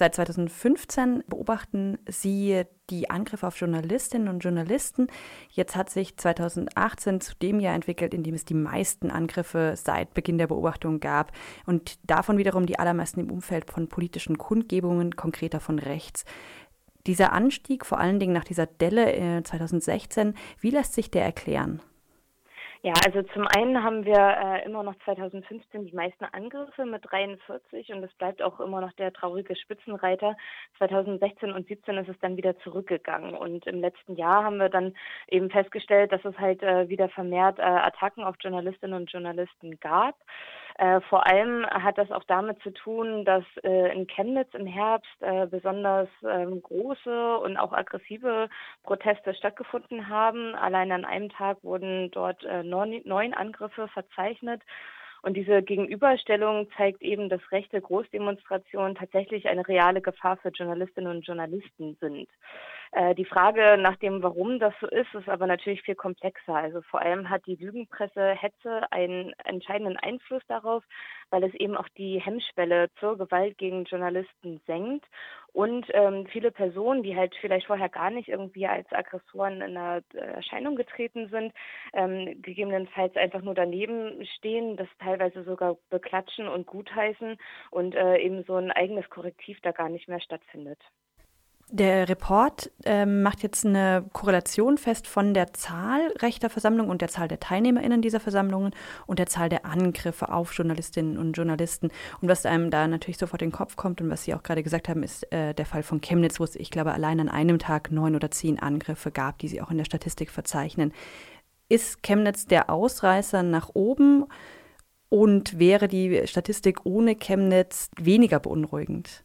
Seit 2015 beobachten Sie die Angriffe auf Journalistinnen und Journalisten. Jetzt hat sich 2018 zu dem Jahr entwickelt, in dem es die meisten Angriffe seit Beginn der Beobachtung gab und davon wiederum die allermeisten im Umfeld von politischen Kundgebungen, konkreter von rechts. Dieser Anstieg, vor allen Dingen nach dieser Delle 2016, wie lässt sich der erklären? Ja, also zum einen haben wir äh, immer noch 2015 die meisten Angriffe mit 43 und es bleibt auch immer noch der traurige Spitzenreiter. 2016 und 17 ist es dann wieder zurückgegangen und im letzten Jahr haben wir dann eben festgestellt, dass es halt äh, wieder vermehrt äh, Attacken auf Journalistinnen und Journalisten gab. Äh, vor allem hat das auch damit zu tun, dass äh, in Chemnitz im Herbst äh, besonders ähm, große und auch aggressive Proteste stattgefunden haben. Allein an einem Tag wurden dort äh, neun, neun Angriffe verzeichnet. Und diese Gegenüberstellung zeigt eben, dass rechte Großdemonstrationen tatsächlich eine reale Gefahr für Journalistinnen und Journalisten sind. Äh, die Frage nach dem, warum das so ist, ist aber natürlich viel komplexer. Also vor allem hat die Lügenpresse Hetze einen entscheidenden Einfluss darauf, weil es eben auch die Hemmschwelle zur Gewalt gegen Journalisten senkt und ähm, viele Personen, die halt vielleicht vorher gar nicht irgendwie als Aggressoren in einer äh, Erscheinung getreten sind, ähm, gegebenenfalls einfach nur daneben stehen, das teilweise sogar beklatschen und gutheißen und äh, eben so ein eigenes Korrektiv da gar nicht mehr stattfindet. Der Report äh, macht jetzt eine Korrelation fest von der Zahl rechter Versammlungen und der Zahl der TeilnehmerInnen dieser Versammlungen und der Zahl der Angriffe auf Journalistinnen und Journalisten. Und was einem da natürlich sofort in den Kopf kommt und was Sie auch gerade gesagt haben, ist äh, der Fall von Chemnitz, wo es, ich glaube, allein an einem Tag neun oder zehn Angriffe gab, die Sie auch in der Statistik verzeichnen. Ist Chemnitz der Ausreißer nach oben und wäre die Statistik ohne Chemnitz weniger beunruhigend?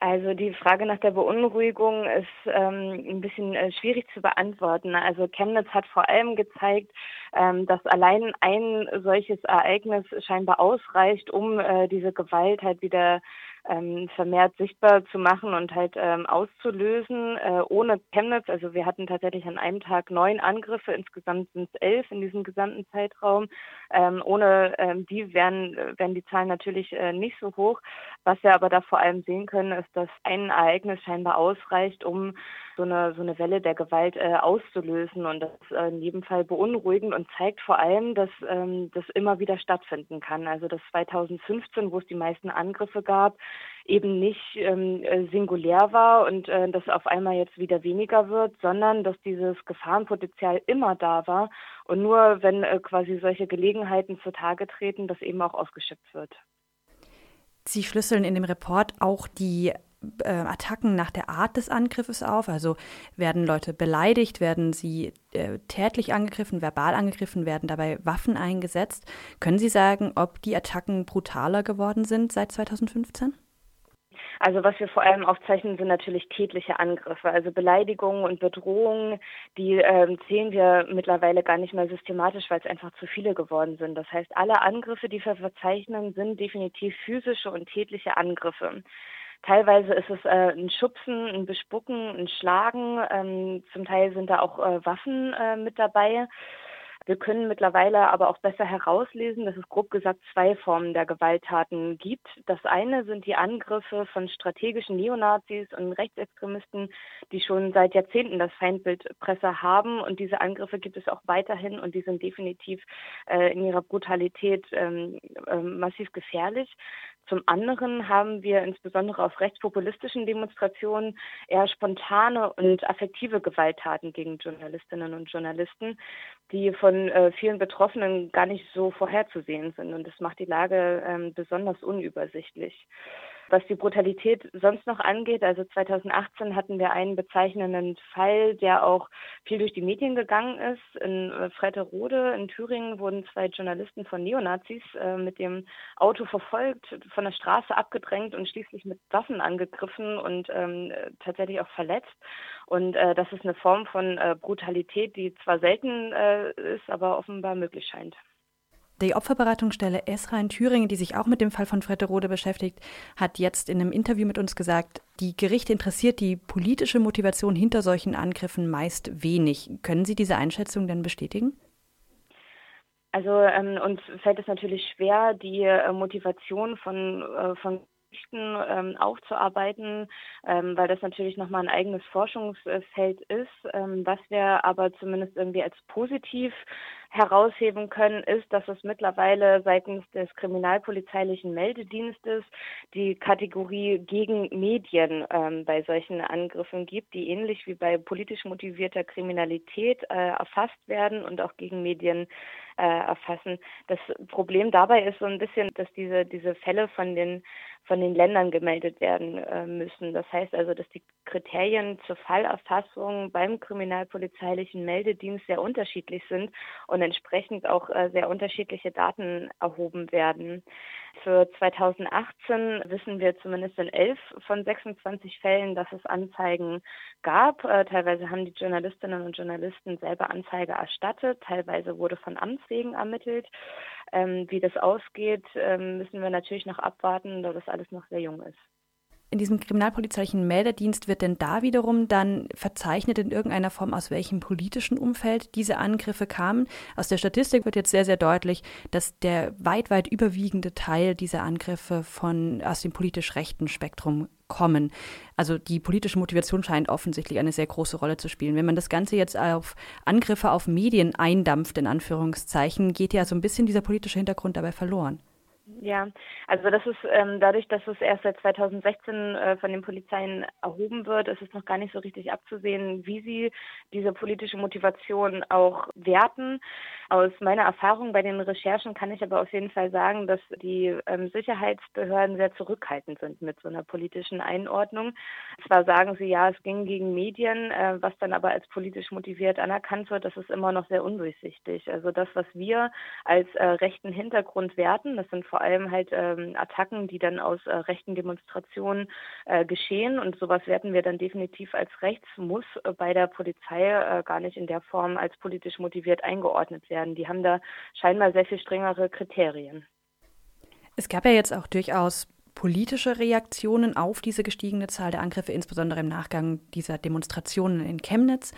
Also die Frage nach der Beunruhigung ist ähm, ein bisschen äh, schwierig zu beantworten. Also Chemnitz hat vor allem gezeigt, ähm, dass allein ein solches Ereignis scheinbar ausreicht, um äh, diese Gewalt halt wieder ähm, vermehrt sichtbar zu machen und halt ähm, auszulösen. Äh, ohne Chemnitz, also wir hatten tatsächlich an einem Tag neun Angriffe, insgesamt sind es elf in diesem gesamten Zeitraum. Ähm, ohne ähm, die wären, wären die Zahlen natürlich äh, nicht so hoch. Was wir aber da vor allem sehen können, ist, dass ein Ereignis scheinbar ausreicht, um so eine, so eine Welle der Gewalt äh, auszulösen. Und das ist äh, in jedem Fall beunruhigend und zeigt vor allem, dass ähm, das immer wieder stattfinden kann. Also dass 2015, wo es die meisten Angriffe gab, eben nicht ähm, äh, singulär war und äh, das auf einmal jetzt wieder weniger wird, sondern dass dieses Gefahrenpotenzial immer da war und nur wenn äh, quasi solche Gelegenheiten zutage treten, das eben auch ausgeschöpft wird. Sie schlüsseln in dem Report auch die äh, Attacken nach der Art des Angriffes auf. Also werden Leute beleidigt, werden sie äh, tätlich angegriffen, verbal angegriffen, werden dabei Waffen eingesetzt. Können Sie sagen, ob die Attacken brutaler geworden sind seit 2015? Also was wir vor allem aufzeichnen, sind natürlich tätliche Angriffe. Also Beleidigungen und Bedrohungen, die ähm, zählen wir mittlerweile gar nicht mehr systematisch, weil es einfach zu viele geworden sind. Das heißt, alle Angriffe, die wir verzeichnen, sind definitiv physische und tätliche Angriffe. Teilweise ist es äh, ein Schubsen, ein Bespucken, ein Schlagen. Ähm, zum Teil sind da auch äh, Waffen äh, mit dabei. Wir können mittlerweile aber auch besser herauslesen, dass es grob gesagt zwei Formen der Gewalttaten gibt. Das eine sind die Angriffe von strategischen Neonazis und Rechtsextremisten, die schon seit Jahrzehnten das Feindbild Presse haben. Und diese Angriffe gibt es auch weiterhin und die sind definitiv äh, in ihrer Brutalität ähm, äh, massiv gefährlich. Zum anderen haben wir insbesondere auf rechtspopulistischen Demonstrationen eher spontane und affektive Gewalttaten gegen Journalistinnen und Journalisten, die von äh, vielen Betroffenen gar nicht so vorherzusehen sind. Und das macht die Lage ähm, besonders unübersichtlich. Was die Brutalität sonst noch angeht, also 2018 hatten wir einen bezeichnenden Fall, der auch viel durch die Medien gegangen ist. In äh, Fretterode in Thüringen wurden zwei Journalisten von Neonazis äh, mit dem Auto verfolgt, von der Straße abgedrängt und schließlich mit Waffen angegriffen und ähm, tatsächlich auch verletzt. Und äh, das ist eine Form von äh, Brutalität, die zwar selten äh, ist, aber offenbar möglich scheint. Die Opferberatungsstelle Esra in Thüringen, die sich auch mit dem Fall von Fretterode beschäftigt, hat jetzt in einem Interview mit uns gesagt, die Gerichte interessiert die politische Motivation hinter solchen Angriffen meist wenig. Können Sie diese Einschätzung denn bestätigen? Also ähm, uns fällt es natürlich schwer, die äh, Motivation von, äh, von ähm, aufzuarbeiten, ähm, weil das natürlich nochmal ein eigenes Forschungsfeld ist. Ähm, was wir aber zumindest irgendwie als positiv herausheben können, ist, dass es mittlerweile seitens des kriminalpolizeilichen Meldedienstes die Kategorie gegen Medien ähm, bei solchen Angriffen gibt, die ähnlich wie bei politisch motivierter Kriminalität äh, erfasst werden und auch gegen Medien äh, erfassen. Das Problem dabei ist so ein bisschen, dass diese, diese Fälle von den von den Ländern gemeldet werden äh, müssen. Das heißt also, dass die Kriterien zur Fallerfassung beim kriminalpolizeilichen Meldedienst sehr unterschiedlich sind und entsprechend auch äh, sehr unterschiedliche Daten erhoben werden. Für 2018 wissen wir zumindest in elf von 26 Fällen, dass es Anzeigen gab. Äh, teilweise haben die Journalistinnen und Journalisten selber Anzeige erstattet, teilweise wurde von Amts wegen ermittelt. Ähm, wie das ausgeht, ähm, müssen wir natürlich noch abwarten, da das alles noch sehr jung ist. In diesem kriminalpolizeilichen Meldedienst wird denn da wiederum dann verzeichnet in irgendeiner Form, aus welchem politischen Umfeld diese Angriffe kamen. Aus der Statistik wird jetzt sehr, sehr deutlich, dass der weit, weit überwiegende Teil dieser Angriffe von aus dem politisch rechten Spektrum kommen. Also die politische Motivation scheint offensichtlich eine sehr große Rolle zu spielen. Wenn man das Ganze jetzt auf Angriffe auf Medien eindampft, in Anführungszeichen, geht ja so ein bisschen dieser politische Hintergrund dabei verloren. Ja, also das ist ähm, dadurch, dass es erst seit 2016 äh, von den Polizeien erhoben wird, ist es noch gar nicht so richtig abzusehen, wie sie diese politische Motivation auch werten. Aus meiner Erfahrung bei den Recherchen kann ich aber auf jeden Fall sagen, dass die ähm, Sicherheitsbehörden sehr zurückhaltend sind mit so einer politischen Einordnung. Zwar sagen sie ja, es ging gegen Medien, äh, was dann aber als politisch motiviert anerkannt wird, das ist immer noch sehr undurchsichtig. Also das, was wir als äh, rechten Hintergrund werten, das sind vor allem halt ähm, Attacken, die dann aus äh, rechten Demonstrationen äh, geschehen. Und sowas werten wir dann definitiv als rechts, muss äh, bei der Polizei äh, gar nicht in der Form als politisch motiviert eingeordnet werden. Die haben da scheinbar sehr viel strengere Kriterien. Es gab ja jetzt auch durchaus politische Reaktionen auf diese gestiegene Zahl der Angriffe, insbesondere im Nachgang dieser Demonstrationen in Chemnitz.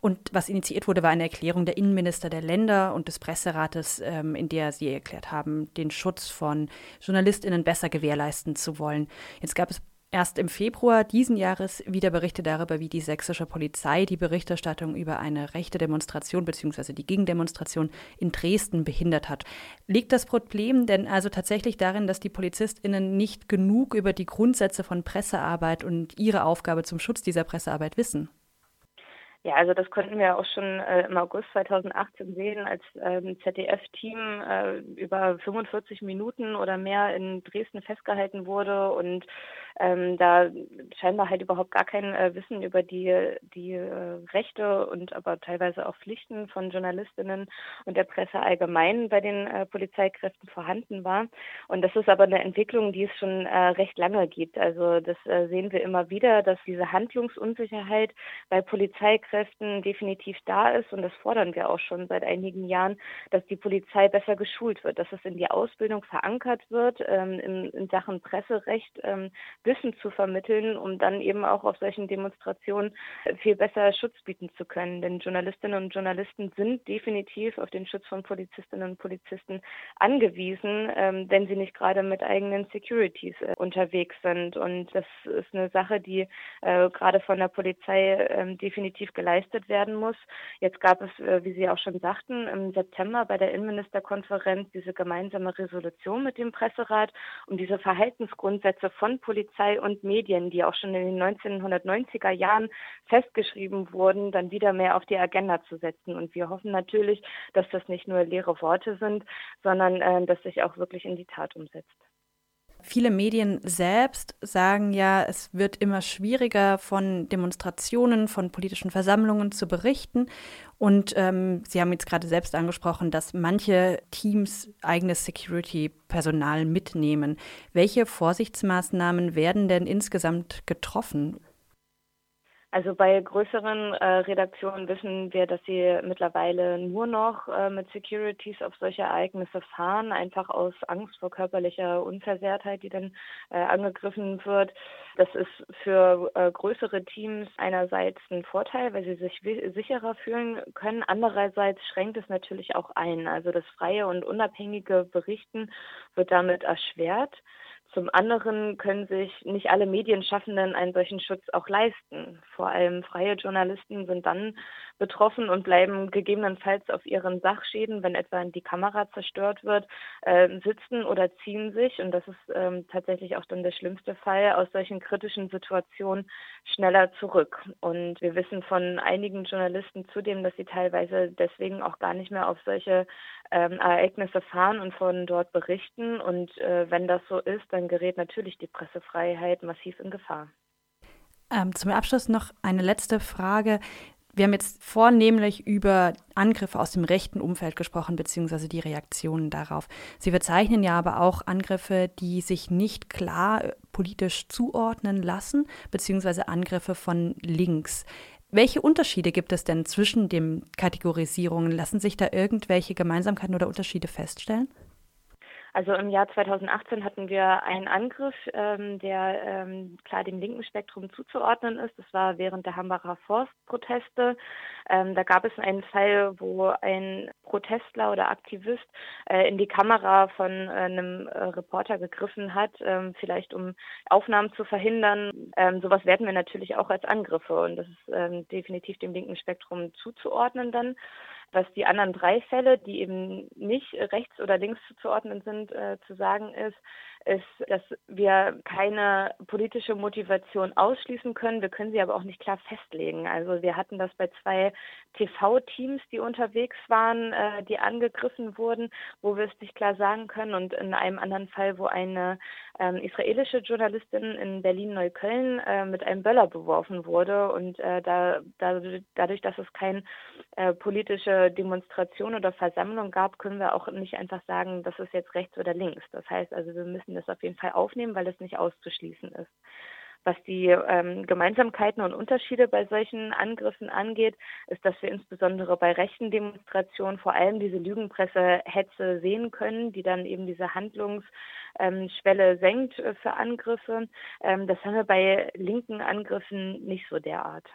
Und was initiiert wurde, war eine Erklärung der Innenminister der Länder und des Presserates, ähm, in der sie erklärt haben, den Schutz von JournalistInnen besser gewährleisten zu wollen. Jetzt gab es erst im Februar diesen Jahres wieder Berichte darüber, wie die sächsische Polizei die Berichterstattung über eine rechte Demonstration bzw. die Gegendemonstration in Dresden behindert hat. Liegt das Problem denn also tatsächlich darin, dass die PolizistInnen nicht genug über die Grundsätze von Pressearbeit und ihre Aufgabe zum Schutz dieser Pressearbeit wissen? Ja, also das konnten wir auch schon äh, im August 2018 sehen, als ähm, ZDF-Team äh, über 45 Minuten oder mehr in Dresden festgehalten wurde und ähm, da scheinbar halt überhaupt gar kein äh, Wissen über die, die äh, Rechte und aber teilweise auch Pflichten von Journalistinnen und der Presse allgemein bei den äh, Polizeikräften vorhanden war. Und das ist aber eine Entwicklung, die es schon äh, recht lange gibt. Also das äh, sehen wir immer wieder, dass diese Handlungsunsicherheit bei Polizeikräften definitiv da ist und das fordern wir auch schon seit einigen Jahren, dass die Polizei besser geschult wird, dass es in die Ausbildung verankert wird ähm, in, in Sachen Presserecht, ähm, Wissen zu vermitteln, um dann eben auch auf solchen Demonstrationen viel besser Schutz bieten zu können. Denn Journalistinnen und Journalisten sind definitiv auf den Schutz von Polizistinnen und Polizisten angewiesen, ähm, wenn sie nicht gerade mit eigenen Securities äh, unterwegs sind. Und das ist eine Sache, die äh, gerade von der Polizei äh, definitiv geleistet werden muss. Jetzt gab es, äh, wie Sie auch schon sagten, im September bei der Innenministerkonferenz diese gemeinsame Resolution mit dem Presserat, um diese Verhaltensgrundsätze von Polizei Polizei und Medien, die auch schon in den 1990er Jahren festgeschrieben wurden, dann wieder mehr auf die Agenda zu setzen. Und wir hoffen natürlich, dass das nicht nur leere Worte sind, sondern äh, dass sich auch wirklich in die Tat umsetzt. Viele Medien selbst sagen ja, es wird immer schwieriger, von Demonstrationen, von politischen Versammlungen zu berichten. Und ähm, Sie haben jetzt gerade selbst angesprochen, dass manche Teams eigenes Security-Personal mitnehmen. Welche Vorsichtsmaßnahmen werden denn insgesamt getroffen? Also bei größeren äh, Redaktionen wissen wir, dass sie mittlerweile nur noch äh, mit Securities auf solche Ereignisse fahren, einfach aus Angst vor körperlicher Unversehrtheit, die dann äh, angegriffen wird. Das ist für äh, größere Teams einerseits ein Vorteil, weil sie sich sicherer fühlen können. Andererseits schränkt es natürlich auch ein. Also das freie und unabhängige Berichten wird damit erschwert. Zum anderen können sich nicht alle Medienschaffenden einen solchen Schutz auch leisten. Vor allem freie Journalisten sind dann betroffen und bleiben gegebenenfalls auf ihren Sachschäden, wenn etwa die Kamera zerstört wird, äh, sitzen oder ziehen sich. Und das ist ähm, tatsächlich auch dann der schlimmste Fall aus solchen kritischen Situationen schneller zurück. Und wir wissen von einigen Journalisten zudem, dass sie teilweise deswegen auch gar nicht mehr auf solche ähm, Ereignisse fahren und von dort berichten. Und äh, wenn das so ist, dann gerät natürlich die Pressefreiheit massiv in Gefahr. Ähm, zum Abschluss noch eine letzte Frage. Wir haben jetzt vornehmlich über Angriffe aus dem rechten Umfeld gesprochen, beziehungsweise die Reaktionen darauf. Sie bezeichnen ja aber auch Angriffe, die sich nicht klar äh, politisch zuordnen lassen, beziehungsweise Angriffe von links. Welche Unterschiede gibt es denn zwischen den Kategorisierungen? Lassen sich da irgendwelche Gemeinsamkeiten oder Unterschiede feststellen? Also im Jahr 2018 hatten wir einen Angriff, ähm, der ähm, klar dem linken Spektrum zuzuordnen ist. Das war während der Hambacher Forstproteste. Ähm, da gab es einen Fall, wo ein Protestler oder Aktivist äh, in die Kamera von äh, einem äh, Reporter gegriffen hat, ähm, vielleicht um Aufnahmen zu verhindern. Ähm, sowas werten wir natürlich auch als Angriffe und das ist ähm, definitiv dem linken Spektrum zuzuordnen dann. Was die anderen drei Fälle, die eben nicht rechts oder links zuzuordnen sind, äh, zu sagen ist, ist, dass wir keine politische Motivation ausschließen können. Wir können sie aber auch nicht klar festlegen. Also wir hatten das bei zwei TV-Teams, die unterwegs waren, äh, die angegriffen wurden, wo wir es nicht klar sagen können. Und in einem anderen Fall, wo eine ähm, israelische Journalistin in Berlin-Neukölln äh, mit einem Böller beworfen wurde. Und äh, da, da, dadurch, dass es keine äh, politische Demonstration oder Versammlung gab, können wir auch nicht einfach sagen, das ist jetzt rechts oder links. Das heißt also, wir müssen das auf jeden Fall aufnehmen, weil es nicht auszuschließen ist. Was die ähm, Gemeinsamkeiten und Unterschiede bei solchen Angriffen angeht, ist, dass wir insbesondere bei rechten Demonstrationen vor allem diese Lügenpressehetze sehen können, die dann eben diese Handlungsschwelle ähm, senkt äh, für Angriffe. Ähm, das haben wir bei linken Angriffen nicht so derart.